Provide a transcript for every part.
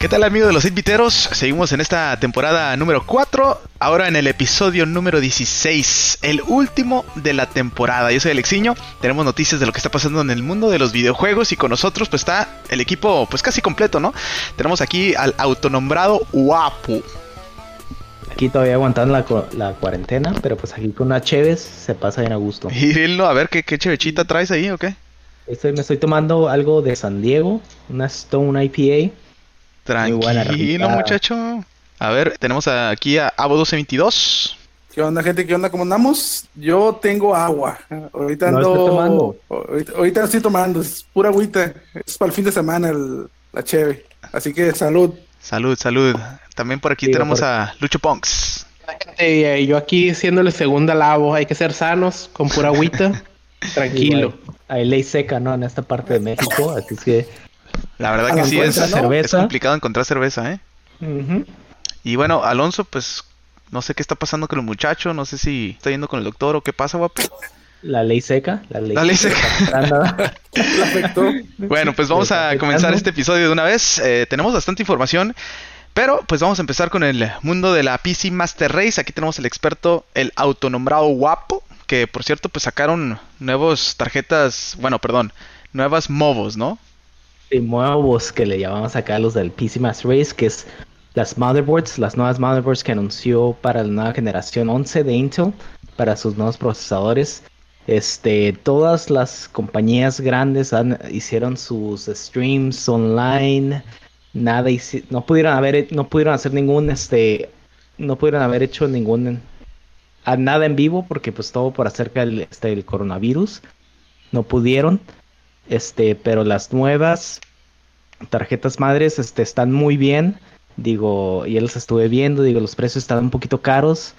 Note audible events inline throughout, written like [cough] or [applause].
¿Qué tal amigos de los Inviteros? Seguimos en esta temporada número 4, ahora en el episodio número 16, el último de la temporada. Yo soy Alexiño, tenemos noticias de lo que está pasando en el mundo de los videojuegos y con nosotros pues está el equipo pues casi completo, ¿no? Tenemos aquí al autonombrado Wapu. Aquí todavía aguantando la, cuarentena, pero pues aquí con una Cheves se pasa bien a gusto. [laughs] Y a ver qué, qué chevechita traes ahí o qué. Estoy, me estoy tomando algo de San Diego, una Stone IPA Tranquilo, muchacho. A ver, tenemos aquí a Abo 1222. ¿Qué onda, gente? ¿Qué onda? ¿Cómo andamos? Yo tengo agua. Ahorita ando. tomando. Ahorita, estoy tomando. Es pura agüita. Es para el fin de semana la cheve. Así que salud. Salud, salud. También por aquí tenemos a Lucho Ponks. Gente, yo aquí siéndole segunda lavo. Hay que ser sanos, con pura agüita. [laughs] Tranquilo. Hay ley seca, ¿no? En esta parte de México. Así que la verdad que sí es, es, complicado encontrar cerveza, ¿eh? Y bueno, Alonso, pues no sé qué está pasando con el muchacho, no sé si está yendo con el doctor o qué pasa, guapo. La ley seca, la ley, seca. [laughs] [laughs] bueno, pues vamos a comenzar este episodio de una vez. Eh, tenemos bastante información, pero pues vamos a empezar con el mundo de la PC Master Race. Aquí tenemos el experto, el autonombrado guapo, que por cierto pues sacaron nuevos tarjetas, bueno, perdón, nuevas MOVOS, ¿no? Nuevos que le llamamos acá los del PC Master Race, que es las motherboards, las nuevas motherboards que anunció para la nueva generación 11 de Intel, para sus nuevos procesadores. Este, todas las compañías grandes hicieron sus streams online, nada no pudieron haber no pudieron hacer ningún este no pudieron haber hecho ningún nada en vivo porque pues todo por acerca del este, el coronavirus. No pudieron este, pero las nuevas tarjetas madres este, están muy bien. Digo, y las estuve viendo, digo, los precios están un poquito caros.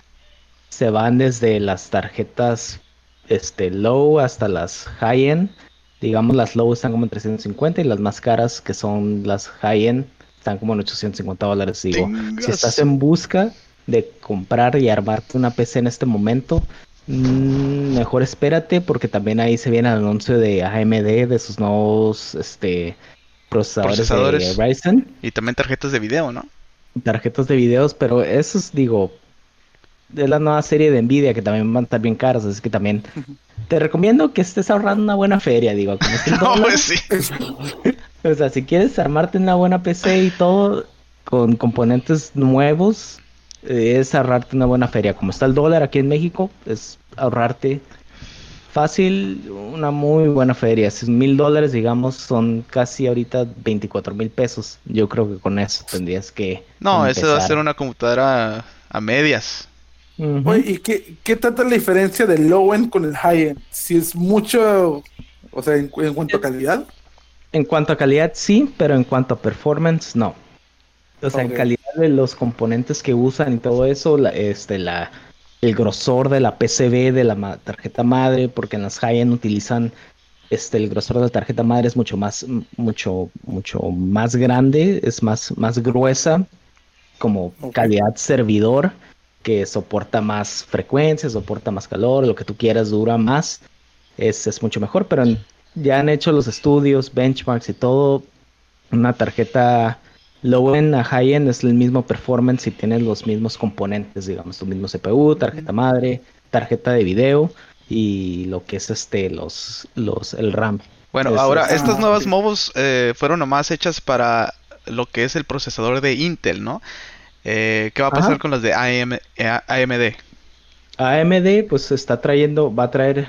Se van desde las tarjetas este, low hasta las high-end. Digamos, las low están como en 350 y las más caras, que son las high-end, están como en 850 dólares. Digo, si estás en busca de comprar y armarte una PC en este momento, Mm, mejor espérate porque también ahí se viene el anuncio de AMD de sus nuevos este procesadores, de Ryzen. Y también tarjetas de video, ¿no? Tarjetas de videos, pero eso es digo de la nueva serie de Nvidia que también van a estar bien caras, así que también te recomiendo que estés ahorrando una buena feria, digo, [laughs] pues [laughs] o sea, si quieres armarte una buena PC y todo con componentes nuevos, es ahorrarte una buena feria. Como está el dólar aquí en México, es ahorrarte fácil una muy buena feria. Si mil dólares, digamos, son casi ahorita 24 mil pesos. Yo creo que con eso tendrías que. No, eso va a ser una computadora a medias. ¿y qué, qué tanta la diferencia del low end con el high end? Si es mucho, o sea, en, cuanto a calidad. En cuanto a calidad, sí, pero en cuanto a performance, no. O sea, en calidad los componentes que usan y todo eso, la, este, la, el grosor de la PCB de la tarjeta madre, porque en las high-end utilizan este, el grosor de la tarjeta madre es mucho más, mucho, mucho más grande, es más, más gruesa, como calidad servidor, que soporta más frecuencia, soporta más calor, lo que tú quieras dura más, es, es mucho mejor, pero ya han hecho los estudios, benchmarks y todo, una tarjeta Low end a high end es el mismo performance y tiene los mismos componentes, digamos, tu mismo CPU, tarjeta madre, tarjeta de video y lo que es este los los el RAM. Bueno, ahora estas nuevas MOVOS eh, fueron nomás hechas para lo que es el procesador de Intel, ¿no? Eh, ¿Qué va a pasar con los de AM, AMD? AMD pues está trayendo, va a traer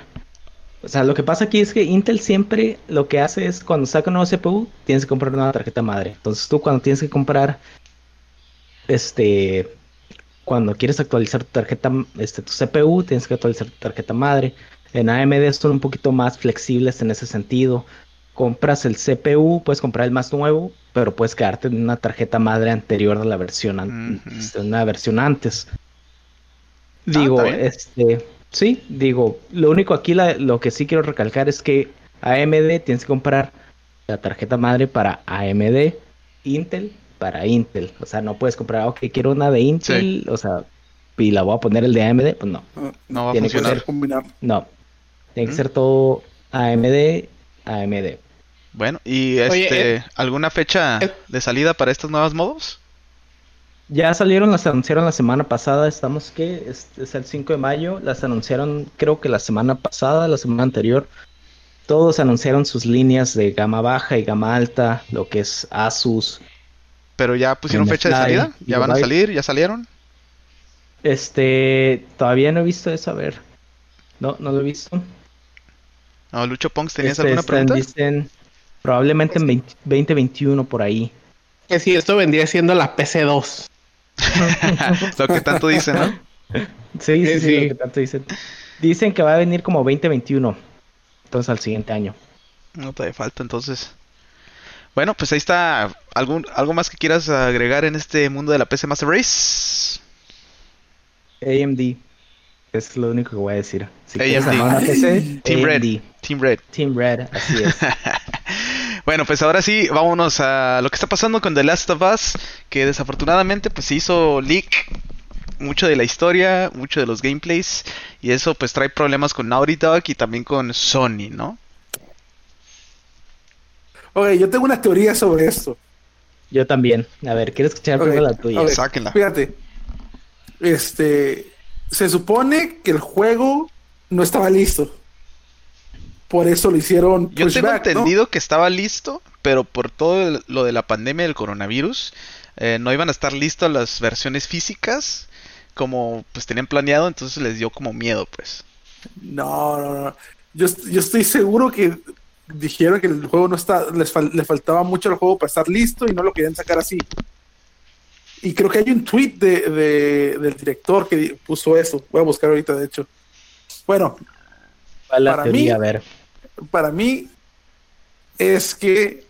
o sea, lo que pasa aquí es que Intel siempre lo que hace es cuando saca un nuevo CPU, tienes que comprar una tarjeta madre. Entonces tú cuando tienes que comprar, este, cuando quieres actualizar tu tarjeta, este, tu CPU, tienes que actualizar tu tarjeta madre. En AMD son un poquito más flexibles en ese sentido. Compras el CPU, puedes comprar el más nuevo, pero puedes quedarte en una tarjeta madre anterior a la versión, este, una versión antes. Ah, Digo, este, Sí, digo, lo único aquí lo que sí quiero recalcar es que AMD tienes que comprar la tarjeta madre para AMD, Intel para Intel. O sea, no puedes comprar, ok, quiero una de Intel, o sea, y la voy a poner el de AMD, pues no. No, va a funcionar. No, tiene que ser todo AMD, AMD. Bueno, ¿y este, eh, alguna fecha eh, de salida para estos nuevos modos? Ya salieron, las anunciaron la semana pasada, estamos que es, es, el 5 de mayo, las anunciaron creo que la semana pasada, la semana anterior. Todos anunciaron sus líneas de gama baja y gama alta, lo que es Asus. Pero ya pusieron fecha de salida, ya van a salir, ya salieron. Este, todavía no he visto eso, a ver. No, no lo he visto. No, Lucho Ponks, ¿tenías este, alguna pregunta? Dicen, probablemente en 2021 por ahí. Que si esto vendría siendo la PC2. Lo que tanto dicen, ¿no? Sí, sí, sí, lo que tanto dicen. Dicen que va a venir como 2021. Entonces al siguiente año. No te falta entonces. Bueno, pues ahí está. ¿Algún, ¿Algo más que quieras agregar en este mundo de la PC Master Race? AMD. Es lo único que voy a decir. Si AMD. PC, Team Red. Team Red. Team Red, así es. [laughs] bueno, pues ahora sí, vámonos a lo que está pasando con The Last of Us, que desafortunadamente pues se hizo leak mucho de la historia, mucho de los gameplays, y eso pues trae problemas con Naughty Dog y también con Sony, ¿no? Ok, yo tengo una teoría sobre esto. Yo también. A ver, quiero escuchar primero la tuya? Sáquenla. Fíjate. Este. Se supone que el juego no estaba listo. Por eso lo hicieron. Yo tengo entendido que estaba listo, pero por todo lo de la pandemia del coronavirus, eh, no iban a estar listas las versiones físicas como pues tenían planeado, entonces les dio como miedo, pues. No, no, no. Yo, yo estoy seguro que dijeron que el juego no está, les, faltaba mucho al juego para estar listo y no lo querían sacar así. Y creo que hay un tweet de, del director que puso eso. Voy a buscar ahorita, de hecho. Bueno, para mí, a ver. Para mí es que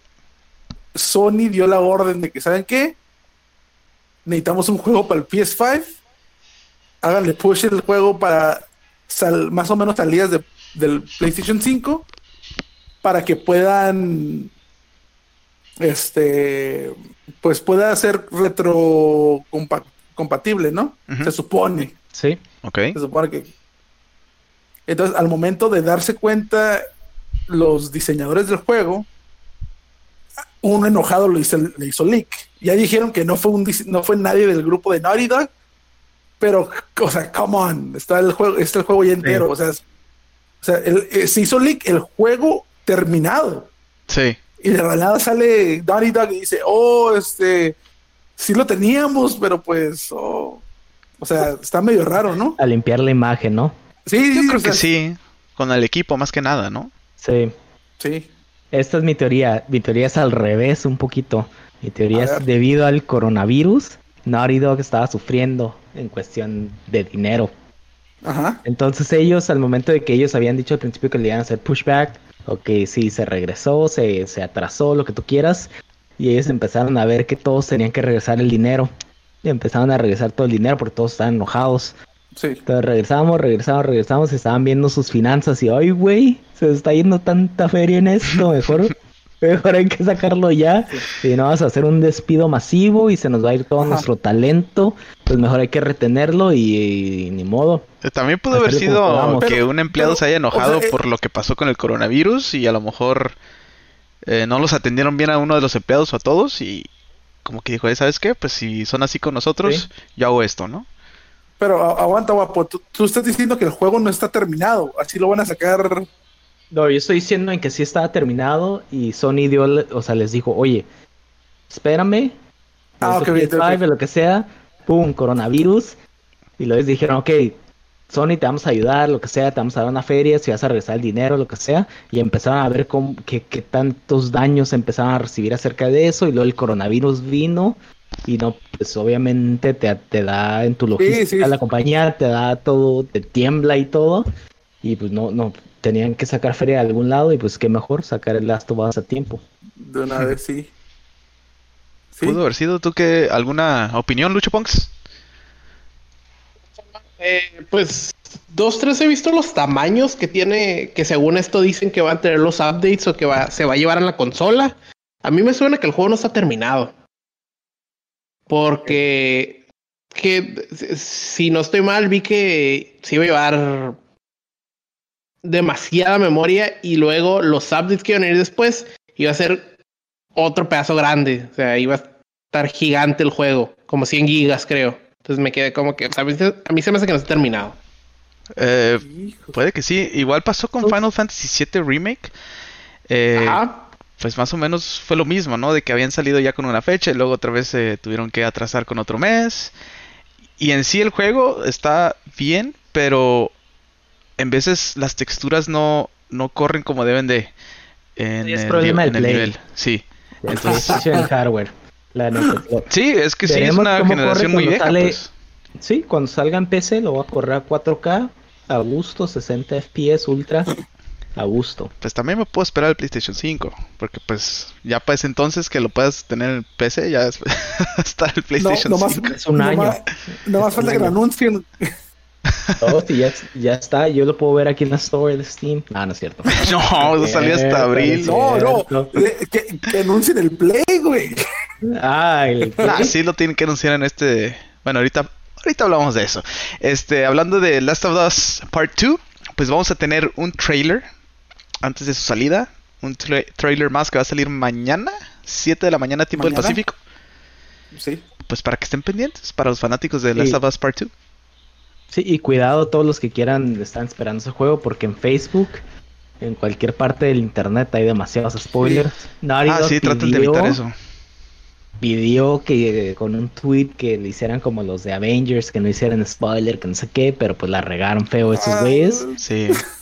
Sony dio la orden de que, ¿saben qué? Necesitamos un juego para el PS5. Háganle push el juego para más o menos salidas de, del PlayStation 5 para que puedan este pues pueda ser retro compatible, ¿no? Se supone. Sí. Ok. Se supone que. Entonces, al momento de darse cuenta los diseñadores del juego, uno enojado lo hizo, le hizo leak. Ya dijeron que no fue un no fue nadie del grupo de Naughty Dog, pero, o sea, come on, está el juego, está el juego ya entero. O sea, o sea eh, se hizo leak el juego terminado. Sí. Y de la nada sale Donnie Dog y dice, oh, este, sí lo teníamos, pero pues, oh. o sea, está medio raro, ¿no? A limpiar la imagen, ¿no? Sí, yo creo que sí, con el equipo más que nada, ¿no? Sí. Sí. Esta es mi teoría. Mi teoría es al revés un poquito. Mi teoría es debido al coronavirus, Naughty Dog estaba sufriendo en cuestión de dinero. Ajá. Entonces ellos, al momento de que ellos habían dicho al principio que le iban a hacer pushback, Ok, sí, se regresó, se, se atrasó, lo que tú quieras. Y ellos empezaron a ver que todos tenían que regresar el dinero. Y empezaron a regresar todo el dinero porque todos estaban enojados. Sí. Entonces regresamos, regresamos, regresamos, estaban viendo sus finanzas y, ay, güey, se está yendo tanta feria en esto, mejor [laughs] Mejor hay que sacarlo ya. Si no vas a hacer un despido masivo y se nos va a ir todo nuestro talento, pues mejor hay que retenerlo y, ni modo. Eh, también pudo haber sido que un empleado se haya enojado eh, por lo que pasó con el coronavirus y a lo mejor eh, no los atendieron bien a uno de los empleados o a todos y como que dijo, ¿sabes qué? Pues si son así con nosotros, yo hago esto, ¿no? Pero aguanta, guapo. tú, estás diciendo que el juego no está terminado. Así lo van a sacar no, yo estoy diciendo en que sí estaba terminado y Sony dio, o sea, les dijo, oye, espérame, ah, okay, lo que sea, pum, coronavirus. Y luego les dijeron, ok, Sony te vamos a ayudar, lo que sea, te vamos a dar una feria, si vas a regresar el dinero, lo que sea. Y empezaron a ver cómo, qué, tantos daños empezaban a recibir acerca de eso. Y luego el coronavirus vino y no, pues obviamente te, te da en tu logística la compañía, te da todo, te tiembla y todo. Y pues no, no, tenían que sacar feria de algún lado y pues qué mejor sacar el Last of Us a tiempo. De una vez sí. ¿Pudo haber sido tú que alguna opinión, Lucho Ponks? Eh, pues dos, tres he visto los tamaños que tiene, que según esto dicen que van a tener los updates o que va, se va a llevar a la consola. A mí me suena que el juego no está terminado. Porque que si no estoy mal, vi que se iba a llevar demasiada memoria y luego los updates que iban a ir después iba a ser otro pedazo grande. O sea, iba a estar gigante el juego, como 100 gigas, creo. Entonces me quedé como que, a mí, a mí se me hace que no está terminado. Eh, puede que sí. Igual pasó con Final Fantasy VII Remake. Eh, Ajá. Pues más o menos fue lo mismo, ¿no? De que habían salido ya con una fecha y luego otra vez se tuvieron que atrasar con otro mes. Y en sí el juego está bien, pero en veces las texturas no, no corren como deben de. En, Sí, es el, problema en del el Play. nivel. Sí. El PlayStation hardware. La. Sí, es que sí, es una generación muy vieja. sale- Pues. Sí, cuando salga en PC lo voy a correr a 4K, a gusto, 60 FPS ultra, a gusto. Pues también me puedo esperar el PlayStation 5, porque pues ya para ese entonces que lo puedas tener en PC, ya es- [laughs] está el PlayStation no más, 5. Es un no año. más- no más Es falta un que lo año. anuncien. Oh, sí, ya, ya está, yo lo puedo ver aquí en la store de Steam. Ah, no es cierto. [laughs] No, eso salió hasta abril. No, no. Que, que anuncien el Play, güey. Ah, el Ah, sí lo tienen que anunciar en este. Bueno, ahorita, ahorita hablamos de eso. Este, hablando de Last of Us Part 2, pues vamos a tener un trailer antes de su salida. Un tra- trailer más que va a salir mañana, 7 de la mañana, tiempo del. Pacífico. Sí. Pues para que estén pendientes, para los fanáticos de Last Sí. of Us Part 2. Sí, y cuidado todos los que quieran están esperando ese juego porque en Facebook, en cualquier parte del internet hay demasiados spoilers. Naughty Ah, Dog sí, traten de evitar eso. Pidió que con un tweet que le hicieran como los de Avengers, que no hicieran spoiler, que no sé qué, pero pues la regaron feo esos Ah, güeyes. Sí. [laughs]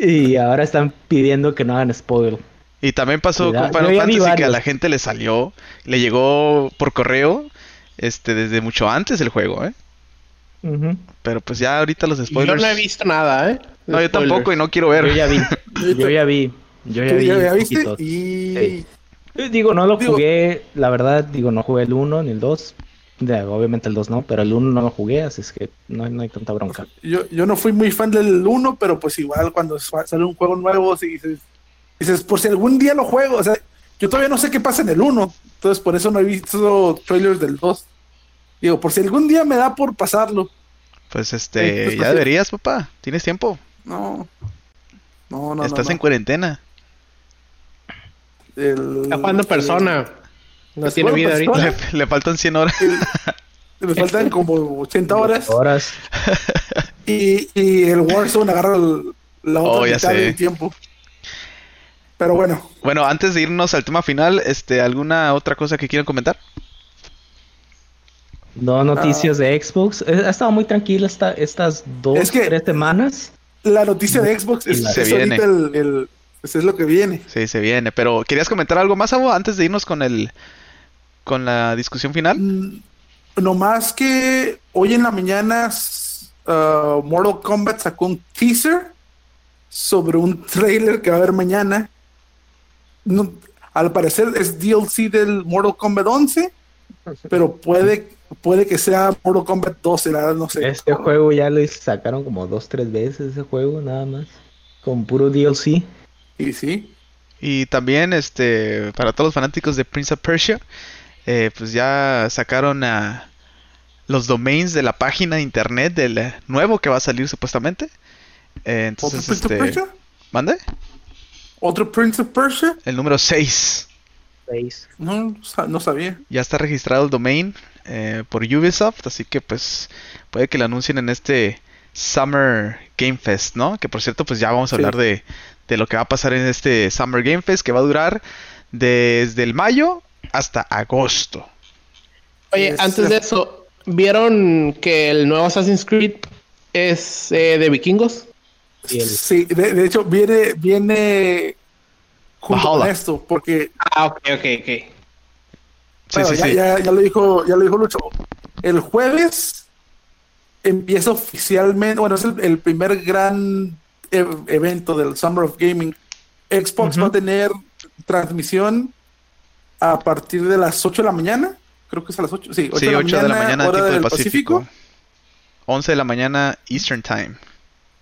Y ahora están pidiendo que no hagan spoiler. Y también pasó Cuidado, con yo Final Fantasy que a la gente le salió, le llegó por correo, este, desde mucho antes el juego, ¿eh? Pero pues ya ahorita los Yo spoilers. no he visto nada, ¿eh? No, yo spoilers. tampoco y no quiero ver. Yo ya vi, [laughs] yo ya vi, yo ya ¿Tú vi. ya, ya viste? Y. Sí. Digo, no lo Digo- jugué, la verdad, digo, no jugué el 1 ni el 2. Ya, obviamente el 2 no, pero el 1 no lo jugué, así es que no, no hay tanta bronca. Yo, yo no fui muy fan del 1, pero pues igual cuando sa- sale un juego nuevo, si dices, dices, por si algún día lo juego, o sea, yo todavía no sé qué pasa en el 1, entonces por eso no he visto trailers del 2. Digo, por si algún día me da por pasarlo. Pues Sí, este, pues, ya deberías, papá. Tienes tiempo. No. No, no, Estás no, en cuarentena. El- Está jugando persona. No tiene vida ahorita. Le, le faltan 100 horas. Me faltan como 80 horas. Horas. Y, y el Warzone agarra el- la otra Oh, ya mitad sé. del tiempo. Pero bueno, Bueno, antes de irnos al tema final, este, ¿alguna otra cosa que quieran comentar? No noticias de Xbox. Eh, Ha estado muy tranquila esta, estas dos, Es que- tres semanas. la noticia de Xbox es, Se es viene. el- pues es lo que viene. Sí, se viene. Pero, ¿querías comentar algo más, Abo, antes de irnos con el, con la discusión final? Mm, No más que hoy en la mañana uh, Mortal Kombat sacó un teaser sobre un trailer que va a haber mañana. No- al parecer es DLC del Mortal Kombat 11, pero puede, puede que sea Mortal Kombat 12, la verdad no sé. Este juego ya lo sacaron como dos, tres veces ese juego, nada más. Con puro DLC. Y sí. Y también, este, para todos los fanáticos de Prince of Persia, eh, pues ya sacaron a los domains de la página de internet del nuevo que va a salir supuestamente. Eh, ¿Otro entonces, Prince of este, Persia? ¿mande? ¿Otro Prince of Persia? El número 6. Seis. No, sa- no sabía. Ya está registrado el domain eh, por Ubisoft, así que pues puede que lo anuncien en este Summer Game Fest, ¿no? Que por cierto, pues ya vamos a Sí. hablar de, de lo que va a pasar en este Summer Game Fest, que va a durar desde el mayo hasta agosto. Oye, Es- antes de eso, ¿vieron que el nuevo Assassin's Creed es eh, de vikingos? Sí, de, de hecho viene, viene junto con esto, porque Ah, ok, ok, ok. Sí, Bueno, sí, ya, sí. ya- ya lo dijo, ya lo dijo Lucho. El jueves empieza oficialmente, bueno, es el, el primer gran e- evento del Summer of Gaming. Xbox va a tener transmisión a partir de las 8 de la mañana. Creo que es a las 8. Sí, 8, Sí, 8 de la mañana, hora tiempo del del Pacífico. 11 de la mañana, Eastern Time.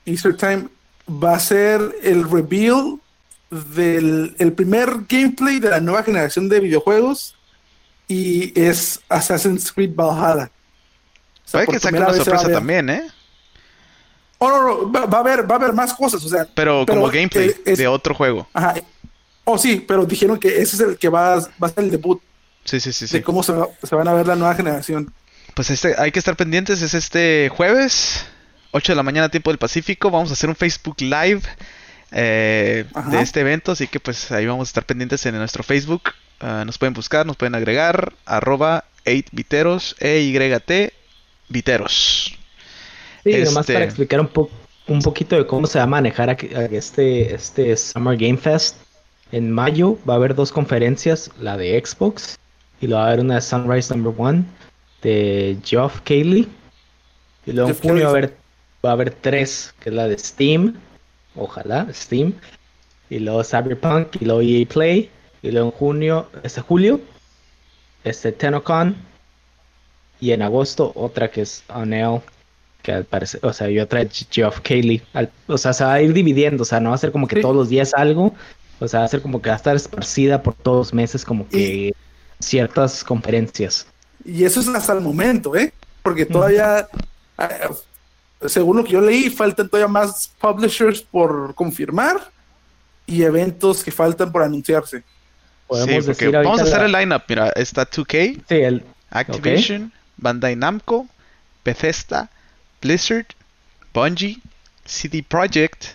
Easter Time va a ser el reveal del el primer gameplay de la nueva generación de videojuegos y es Assassin's Creed Valhalla. O sea, Puede que saque una sorpresa también, ¿eh? Oh, no, no, va, va a haber, va a haber más cosas, o sea, Pero como Pero, gameplay eh, es- de otro juego. ajá, Oh, sí, pero dijeron que ese es el que va, va a ser el debut Sí, sí, sí, sí. de cómo se, va- se van a ver la nueva generación. Pues este, hay que estar pendientes, es este jueves, 8 de la mañana tiempo del Pacífico, vamos a hacer un Facebook Live eh, de este evento, así que pues ahí vamos a estar pendientes en nuestro Facebook, Ah, nos pueden buscar, nos pueden agregar, arroba 8viteros, E-Y-T, viteros. Sí, nomás Este- para explicar un, po- un poquito de cómo se va a manejar aquí- este, este Summer Game Fest. En mayo va a haber dos conferencias, la de Xbox y luego va a haber una de Sunrise Number One de Geoff Keighley. Y luego en junio va a haber, va a haber tres, que es la de Steam, ojalá, Steam. Y luego Cyberpunk y luego EA Play. Y luego en junio, este julio, este TennoCon. Y en agosto otra que es Unreal que al parecer, o sea, y otra es Geoff. Al- o sea, se va a ir dividiendo, o sea, no va a ser como que Sí. todos los días algo, o sea, va a ser como que va a estar esparcida por todos los meses, como que ciertas conferencias. Y eso es hasta el momento, ¿eh? Porque todavía, eh, según lo que yo leí, faltan todavía más publishers por confirmar y eventos que faltan por anunciarse. Podemos Sí, porque decir vamos a hacer la- el lineup, mira, está 2K, Sí, el, Activision, Bandai Namco, Bethesda, Blizzard, Bungie, CD Projekt,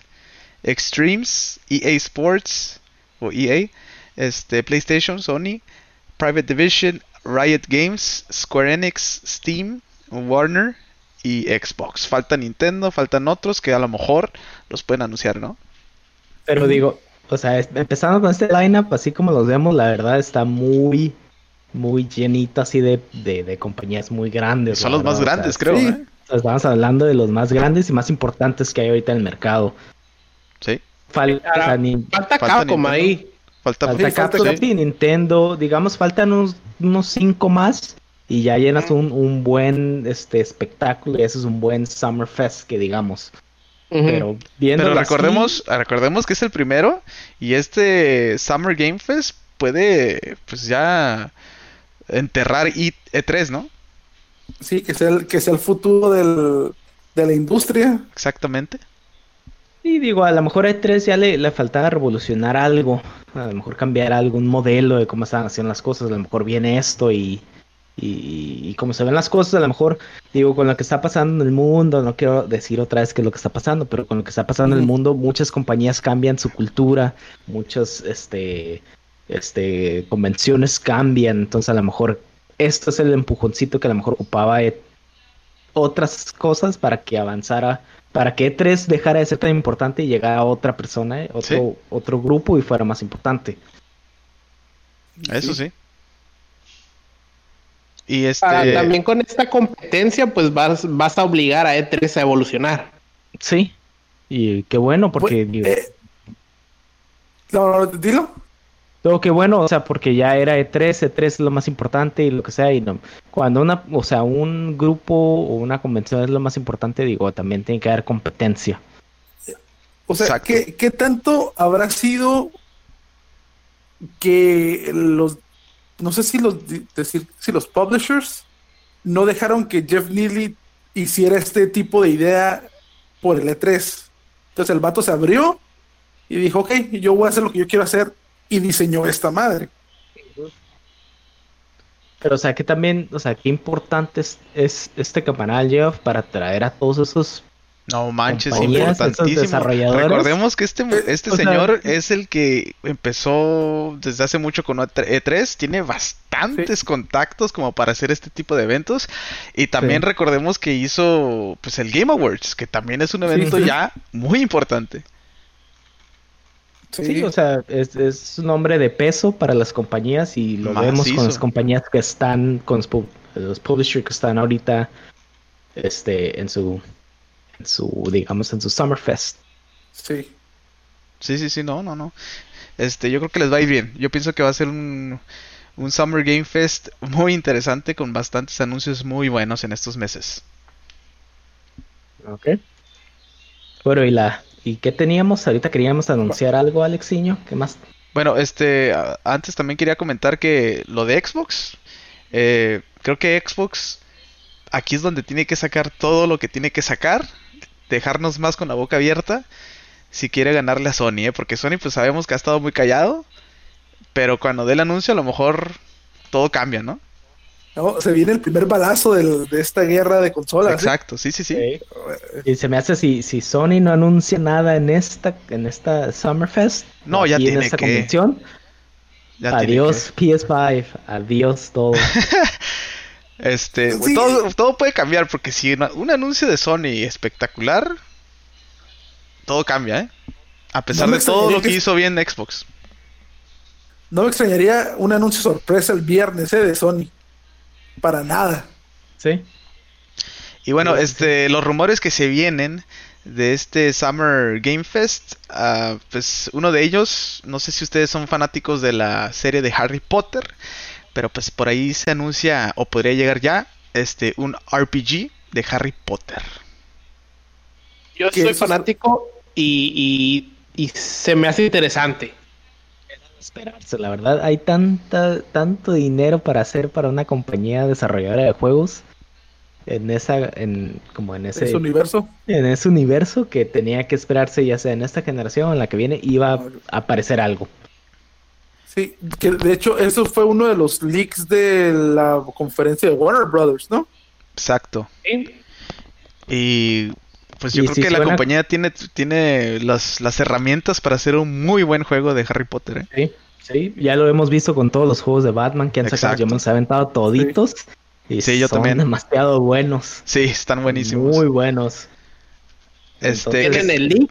Extremes, EA Sports o EA, este PlayStation, Sony, Private Division, Riot Games, Square Enix, Steam, Warner y Xbox. Falta Nintendo, faltan otros que a lo mejor los pueden anunciar, ¿no? pero digo, o sea, empezando con este lineup, así como los vemos, la verdad está muy, muy llenito así de, de, de compañías muy grandes. Son los más verdad, o sea, grandes, creo. sí. ¿eh? Estamos hablando de los más grandes y más importantes que hay ahorita en el mercado. Sí, Falta, Ahora, ni- Falta Falta Capcom Nintendo. ahí. falta. Falta Sí, Capcom, sí, Nintendo, digamos, faltan unos, unos cinco más y ya llenas un, un buen este espectáculo y ese es un buen Summer Fest que digamos. Pero recordemos, recordemos que es el primero y este Summer Game Fest puede pues ya enterrar I- E3, ¿no? Sí, que sea el, que sea el futuro del, de la industria. Exactamente. Y digo, a lo mejor a E3 ya le, le faltaba revolucionar algo, a lo mejor cambiar algún modelo de cómo estaban haciendo las cosas, a lo mejor viene esto y, y, y cómo se ven las cosas, a lo mejor, digo, con lo que está pasando en el mundo, no quiero decir otra vez qué es lo que está pasando, pero con lo que está pasando en el mundo, muchas compañías cambian su cultura, muchas, este, este, convenciones cambian, entonces a lo mejor esto es el empujoncito que a lo mejor ocupaba E- otras cosas para que avanzara, para que E3 dejara de ser tan importante y llegara a otra persona, eh, otro, otro grupo y fuera más importante. Eso sí. Y este Ahora, también con esta competencia, pues vas, vas a obligar a E3 a evolucionar. Sí. Y qué bueno, porque Pues, digo, eh, no, no, dilo. Todo qué bueno, o sea, porque ya era E E3, E3 es lo más importante y lo que sea, y no, cuando una, o sea, un grupo o una convención es lo más importante, digo, también tiene que haber competencia. O sea. ¿qué, qué tanto habrá sido que los, no sé si los, decir, si los publishers no dejaron que Jeff Neely hiciera este tipo de idea por el E3? Entonces el vato se abrió y dijo, ok, yo voy a hacer lo que yo quiero hacer y diseñó esta madre. Pero, o sea, que también, o sea, qué importante es, es este canal, Jeff, para traer a todos esos no manches, importantísimo. Recordemos que este, Eh, este o sea- señor es el que empezó desde hace mucho con E3, tiene bastantes contactos como para hacer este tipo de eventos y también Sí. recordemos que hizo pues el Game Awards, que también es un Sí, evento sí. ya muy importante. Sí, o sea, es, es un hombre de peso para las compañías y lo vemos con las compañías que están, con los publishers que están ahorita este, en su, en su, digamos, en su Summerfest. sí. Sí, sí, sí, no, no, no. Este, yo creo que les va a ir bien. Yo pienso que va a ser un, un Summer Game Fest muy interesante con bastantes anuncios muy buenos en estos meses. Ok. Bueno, y la, ¿y qué teníamos? Ahorita queríamos anunciar algo, Alexiño. ¿Qué más? Bueno, este, antes también quería comentar que lo de Xbox, eh, creo que Xbox aquí es donde tiene que sacar todo lo que tiene que sacar, dejarnos más con la boca abierta si quiere ganarle a Sony, ¿eh? porque Sony pues sabemos que ha estado muy callado Pero cuando dé el anuncio, a lo mejor todo cambia, ¿no? No, se viene el primer balazo del- de esta guerra de consolas. ¿eh? Exacto, sí, sí, sí. Sí. Y se me hace si, si Sony no anuncia nada en esta, en esta Summerfest, No, ya aquí en tiene esta que. convención, Ya tiene adiós PS5, adiós todo. [laughs] Este, Sí. todo, todo puede cambiar porque si una- un anuncio de Sony espectacular, todo cambia, ¿eh? A pesar No de todo lo que que- hizo bien Xbox. No me extrañaría un anuncio sorpresa el viernes ¿eh? de Sony. Para nada. ¿Sí? Y bueno, Sí, este, los rumores que se vienen de este Summer Game Fest, ah, pues uno de ellos, no sé si ustedes son fanáticos de la serie de Harry Potter, pero pues por ahí se anuncia o podría llegar ya este un RPG de Harry Potter. Yo soy fanático y, y, y se me hace interesante. Esperarse, la verdad, hay tanta, tanto dinero para hacer para una compañía desarrolladora de juegos en esa, en, como en ese, Ese universo. en ese universo que tenía que esperarse ya sea en esta generación o en la que viene iba a aparecer algo. Sí, que de hecho eso fue uno de los leaks de la conferencia de Warner Brothers, ¿no? Exacto. Y pues yo creo si que la compañía tiene, tiene las, las herramientas para hacer un muy buen juego de Harry Potter. ¿eh? Sí, sí, ya lo hemos visto con todos los juegos de Batman que han sacado, Exacto. yo me los he aventado toditos y Sí, yo son también. demasiado buenos. Sí, están buenísimos. Muy buenos. este, Entonces- En el link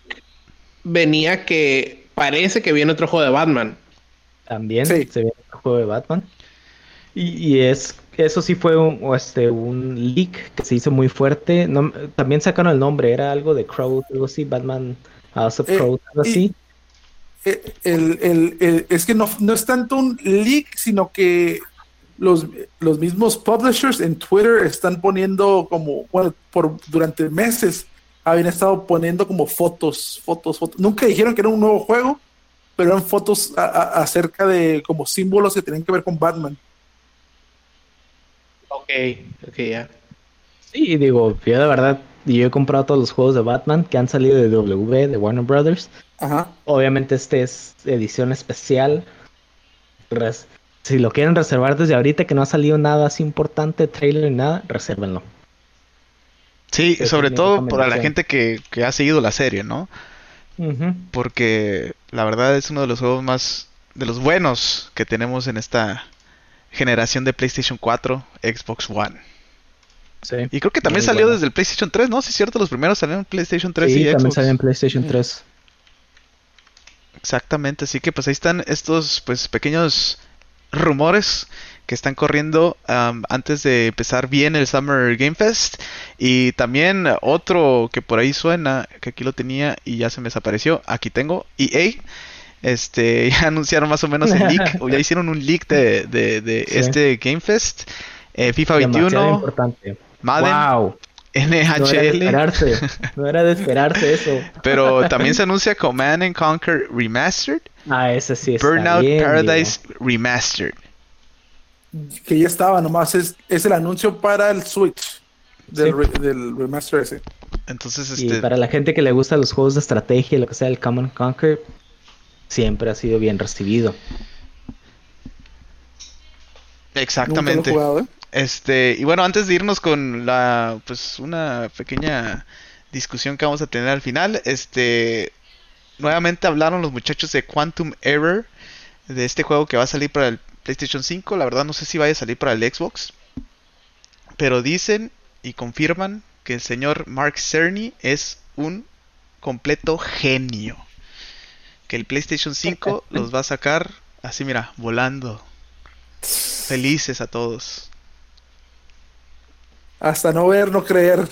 venía que parece que viene otro juego de Batman. También Sí. se ve el juego de Batman. Y, y es eso sí fue un, este, un leak que se hizo muy fuerte. No, también sacaron el nombre, era algo de Crow, algo así, Batman House of Eh, Crows, algo y- así. Eh, el- el- el- es que no, no es tanto un leak, sino que los, los mismos publishers en Twitter están poniendo como, bueno, por durante meses habían estado poniendo como fotos, fotos, fotos. Nunca dijeron que era un nuevo juego, pero eran fotos a- a- acerca de como símbolos que tenían que ver con Batman. Ok, ok, ya. Sí, digo, yo de verdad, yo he comprado todos los juegos de Batman que han salido de W, de Warner Brothers. Ajá. Obviamente este es edición especial. Res- si lo quieren reservar desde ahorita que no ha salido nada así importante, trailer ni nada, resérvenlo. sí, sobre todo para la gente que, que ha seguido la serie, ¿no? Ujú. Porque la verdad es uno de los juegos más de los buenos que tenemos en esta generación de PlayStation 4, Xbox One. Sí. Y creo que también salió bueno. desde el PlayStation 3, ¿no? Sí, es cierto, los primeros salieron en PlayStation 3 Sí, y también Xbox. sale en PlayStation 3. Exactamente, así que pues ahí están estos pues pequeños rumores que están corriendo antes de empezar bien el Summer Game Fest y también otro que por ahí suena que aquí lo tenía y ya se me desapareció aquí tengo EA este [laughs] ya anunciaron más o menos el leak o ya [laughs] hicieron un leak de, de, de Sí. este Game Fest Eh, FIFA Demasiado 21 importante. Madden Wow. No era de NHL esperarse. No era de esperarse eso. pero [laughs] también se anuncia Command and Conquer Remastered Ah, ese sí está Burnout bien, Paradise Remastered Que ya estaba, nomás es, es el anuncio para el Switch del, Sí. re- del remaster ese. Entonces. Y este, para la gente que le gusta los juegos de estrategia y lo que sea, el Common Conquer siempre ha sido bien recibido. Nunca exactamente. lo he jugado, ¿eh? Este, y bueno, antes de irnos con la, pues, una pequeña discusión que vamos a tener al final, este, nuevamente hablaron los muchachos de Quantum Error, de este juego que va a salir para el PlayStation 5. La verdad no sé si vaya a salir para el Xbox, pero dicen y confirman que el señor Mark Cerny es un completo genio. Que el PlayStation 5 [laughs] los va a sacar así, mira, volando. Felices a todos. Hasta no ver, no creer.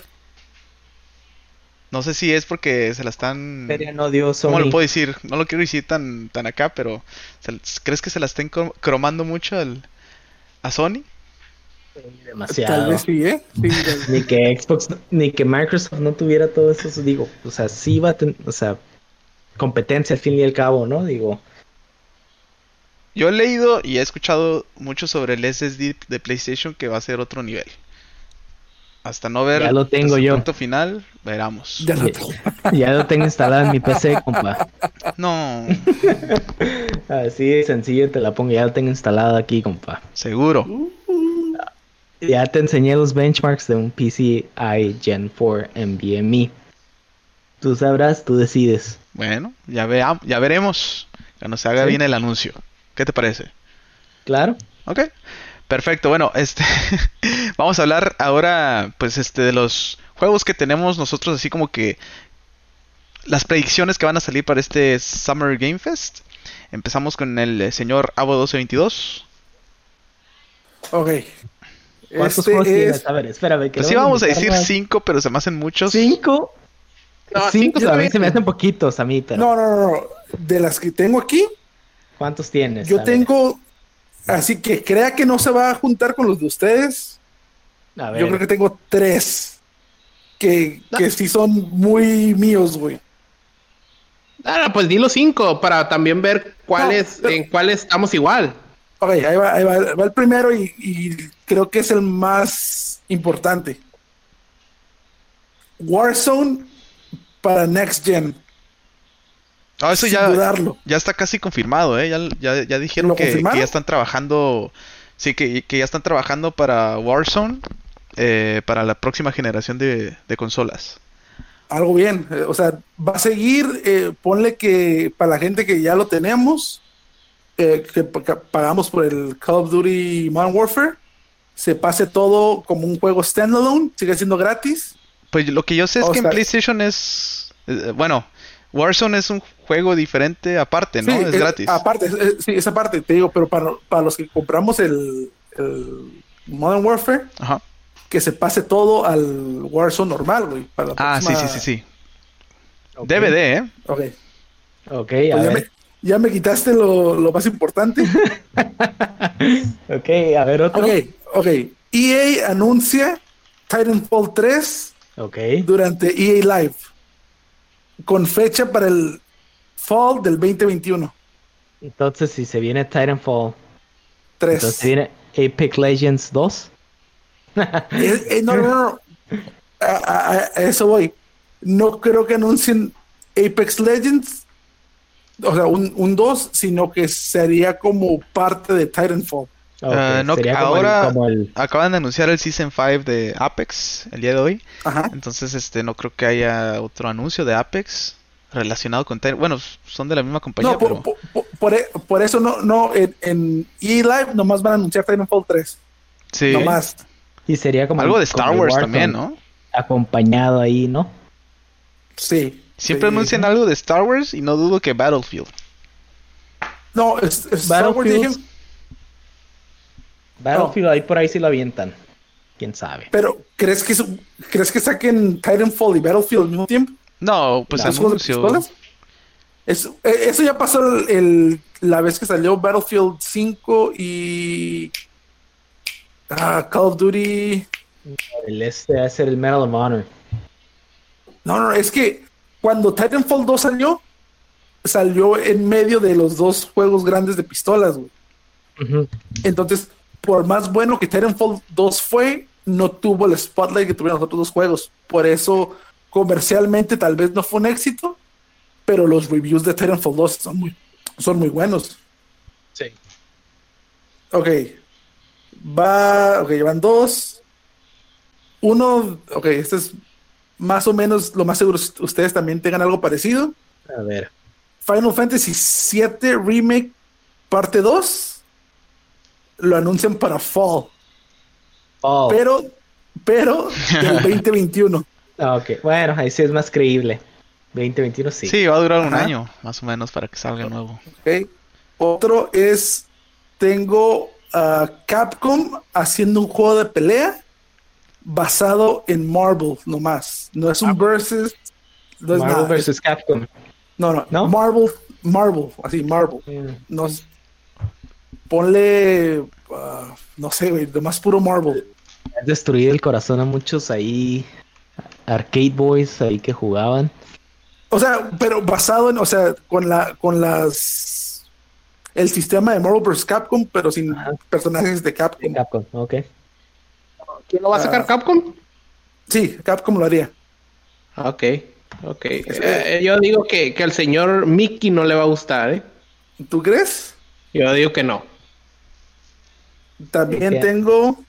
No sé si es porque se la están... Sería no dio ¿Cómo lo puedo decir? No lo quiero decir tan, tan acá, pero ¿crees que se la estén cro- cromando mucho al, a Sony? Tal Demasiado. vez sí, ¿eh? Sí, [laughs] tal- Ni que Xbox, ni que Microsoft no tuviera todo eso, digo, o sea, sí va a tener, o sea, competencia al fin y al cabo, ¿no? Digo, Yo he leído y he escuchado mucho sobre el SSD de PlayStation que va a ser otro nivel. Hasta no ver Ya lo tengo el yo. resultado final, veramos. [laughs] ya lo tengo instalado en mi PC, compa. No, [laughs] Así de sencillo te la pongo, ya la tengo instalada aquí, compa. Seguro. Ya te enseñé los benchmarks de un PCI Gen 4 NVMe. Tú sabrás, tú decides. Bueno, ya, veamos, ya veremos cuando se haga Sí. bien el anuncio. ¿Qué te parece? Claro. Ok. Perfecto. Bueno, este [laughs] vamos a hablar ahora pues este de los juegos que tenemos nosotros así como que las predicciones que van a salir para este Summer Game Fest. Empezamos con el eh, señor Abo 1222. Ok. ¿Cuántos Este juegos tienes? es. A ver, espérame. que Pues sí vamos a decir más. cinco, pero se me hacen muchos. ¿Cinco? No, cinco cinco a mí se me hacen poquitos a mí, pero No, no, no, no. De las que tengo aquí, ¿cuántos tienes? yo tengo. Así que crea que no se va a juntar con los de ustedes. a ver. Yo creo que tengo tres. Que, que sí son muy míos, güey. Ah, pues di los cinco para también ver cuáles, no. en cuáles estamos igual. Ok, ahí va, ahí va, va el primero y, y creo que es el más importante. Warzone para Next Gen. Ah, eso ya, dudarlo. ya está casi confirmado, ¿eh? Ya, ya, ya dijeron ¿Lo que, ya están trabajando. Sí, que, que ya están trabajando para Warzone. eh, para la próxima generación de, de consolas. Algo bien. eh, O sea, va a seguir. eh, ponle que para la gente que ya lo tenemos, eh, que pagamos por el Call of Duty Modern Warfare, se pase todo como un juego standalone, sigue siendo gratis. Pues lo que yo sé es O que en PlayStation es. eh, bueno, Warzone es un juego diferente aparte, ¿no? Sí, es gratis. Aparte, es- es- sí, esa parte, te digo, pero para, para los que compramos el, el Modern Warfare, Ajá. que se pase todo al Warzone normal, güey. para la Ah, sí, sí, próxima- sí, sí. Ok. DVD, ¿eh? Ok. Ok, Pues a ya, ver. me, ya me quitaste lo, lo más importante. [laughs] Ok, a ver otro. ok, ok. EA anuncia Titanfall 3 Ok. durante EA Live. Con fecha para el fall del 2021. Entonces, si se viene Titanfall, 3. entonces viene Apex Legends 2. [laughs] Eh, eh, no, no, no. A, a- a- a eso voy. No creo que anuncien Apex Legends, o sea, un, un 2, sino que sería como parte de Titanfall. Ok, Ah, no, sería como el- ahora como el, acaban de anunciar el Season 5 de Apex el día de hoy. Ajá. Entonces, este, no creo que haya otro anuncio de Apex relacionado con Bueno, son de la misma compañía, No, pero... por, por- por por eso no, no, en, en EA Live nomás van a anunciar Titanfall 3. sí. Nomás. y sería como Algo de Star Wars Warzone, también, ¿no? Acompañado ahí, ¿no? Sí. Siempre Sí. anuncian algo de Star Wars y no dudo que Battlefield. No, es, es Star Wars Battlefield. ahí por ahí sí lo avientan. Quién sabe. pero ¿crees que, ¿crees que saquen Titanfall y Battlefield al mismo tiempo? No, pues ¿Los juegos de anuncio. Eso, eh, eso ya pasó el, el- la vez que salió Battlefield 5 y ah, Call of Duty. El este va a ser el Medal of Honor. No, no, es que cuando Titanfall 2 salió, salió en medio de los dos juegos grandes de pistolas, güey. Entonces, por más bueno que Titanfall 2 fue, no tuvo el spotlight que tuvieron los otros dos juegos. Por eso, comercialmente, tal vez no fue un éxito, pero los reviews de Titanfall 2 son muy, son muy buenos. Sí. Ok. Va. Ok, llevan dos. Uno. Ok, este es más o menos lo más seguro. Ustedes también tengan algo parecido. A ver. Final Fantasy VII Remake Parte 2 lo anuncian para Fall, Oh, pero, pero del 2021. [laughs] ah, ok. Bueno, ahí sí es más creíble. 2021 sí. Sí, va a durar un Ajá. año, más o menos, para que salga nuevo. Ok. Otro es, tengo a Capcom haciendo un juego de pelea basado en Marvel nomás. No es un versus. No es. Marvel nada. vs. Capcom. No, no, ¿No? Marvel, Marvel, así, Marvel. No, es- ponle, ah, no sé, güey, de más puro Marvel. Ha destruido el corazón a muchos ahí. Arcade Boys ahí que jugaban. O sea, pero basado en, o sea, con la, con las, el sistema de Marvel vs. Capcom, pero sin Ajá. personajes de Capcom. Capcom, ok. ¿Quién lo va a sacar Ah. Capcom? Sí, Capcom lo haría. Ok, ok. Eh, yo digo que, que al señor Mickey no le va a gustar, ¿eh? ¿Tú crees? Yo digo que no. También tengo.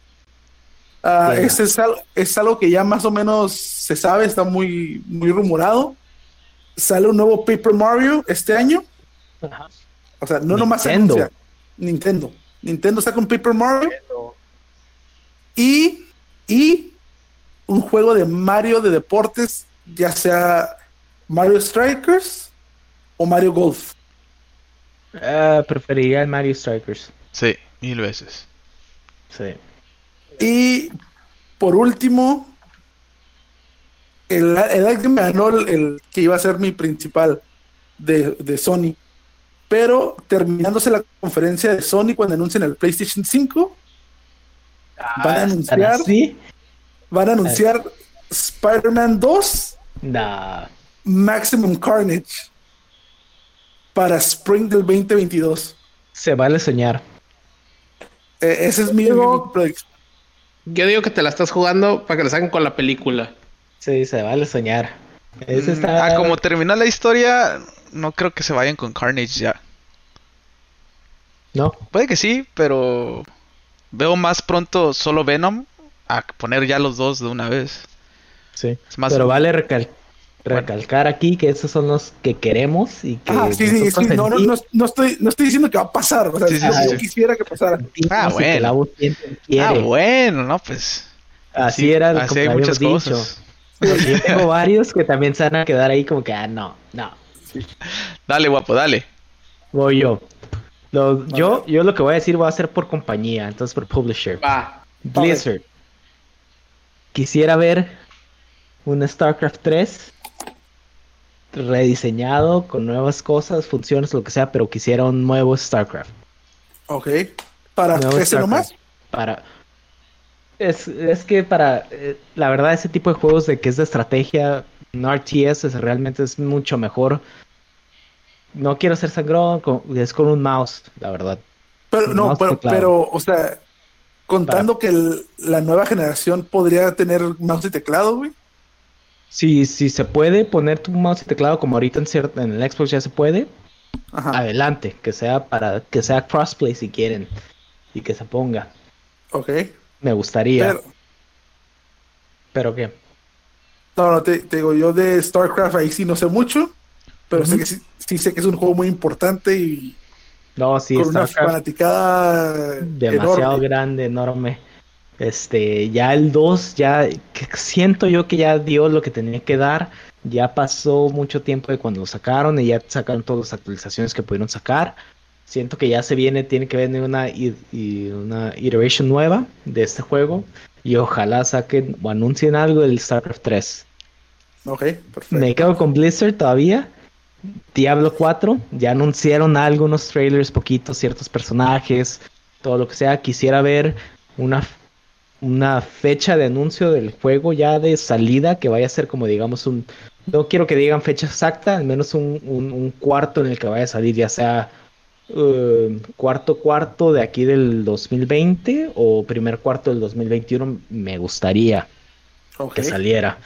este es, al- es algo que ya más o menos se sabe, está muy, muy rumorado. Sale un nuevo Paper Mario este año. O sea, no nomás anuncia. Nintendo. Nintendo saca un Paper Mario y, y un juego de Mario de deportes, ya sea Mario Strikers o Mario Golf. Ah, preferiría el Mario Strikers. Sí, mil veces. Sí. Y por último, el, el que me ganó el, el que iba a ser mi principal de, de Sony. Pero terminándose la conferencia de Sony cuando anuncien el PlayStation 5, van a anunciar, ¿Así? van a anunciar Spider-Man 2 Nah. Maximum Carnage para Spring del 2022. Se vale soñar. Eh, ese es mi, mi- mi Yo digo que te la estás jugando para que la saquen con la película. Sí, se vale soñar. Ese Mm, está... Ah, como terminó la historia, no creo que se vayan con Carnage ya. No, Puede que sí, pero veo más pronto solo Venom a poner ya los dos de una vez. sí. Es más- Pero vale recal- recalcar aquí que esos son los que queremos y que Ah, sí, sí, no, no, no, no estoy, no estoy diciendo que va a pasar, o sea, Sí, sí, yo sí, quisiera que pasara. Ah, que bueno. la voz siente- quiere. Ah, bueno, no, pues. Así sí, era el así como hay que muchas dicho. cosas. Yo [laughs] tengo varios que también se van a quedar ahí como que, ah, no, no. Dale, guapo, dale. Voy yo. Lo- yo, yo lo que voy a decir va a ser por compañía, entonces por publisher. Va. Blizzard. Quisiera ver un StarCraft 3 rediseñado con nuevas cosas, funciones, lo que sea, pero quisiera un nuevo StarCraft. Ok. Para ese nomás. Para. Es, es que para. eh, la verdad, ese tipo de juegos de que es de estrategia, un RTS, es, realmente es mucho mejor. No quiero ser sangrón, con- es con un mouse, la verdad. Pero no, pero, pero, o sea, contando que el- la nueva generación podría tener mouse y teclado, güey. Si, si se puede poner tu mouse y teclado como ahorita en, cier- en el Xbox ya se puede, Ajá. adelante, que sea para que sea crossplay si quieren y que se ponga. Ok. Me gustaría, Pero, pero qué. no, no, te, te digo, yo de StarCraft ahí sí no sé mucho, pero sé que sí, sí sé que es un juego muy importante y No, sí, con una StarCraft fanaticada demasiado enorme. grande, enorme. Este, ya el 2, ya siento yo que ya dio lo que tenía que dar. Ya pasó mucho tiempo de cuando lo sacaron y ya sacaron todas las actualizaciones que pudieron sacar. Siento que ya se viene, tiene que venir una, y una iteration nueva de este juego. Y ojalá saquen o anuncien algo del StarCraft 3. Ok, perfecto. Me quedo con Blizzard todavía. Diablo 4, ya anunciaron algunos trailers, poquitos, ciertos personajes, todo lo que sea. Quisiera ver una, una fecha de anuncio del juego ya de salida que vaya a ser como digamos un... No quiero que digan fecha exacta, al menos un, un- un cuarto en el que vaya a salir, ya sea eh, cuarto cuarto de aquí del 2020 o primer cuarto del 2021, me gustaría que saliera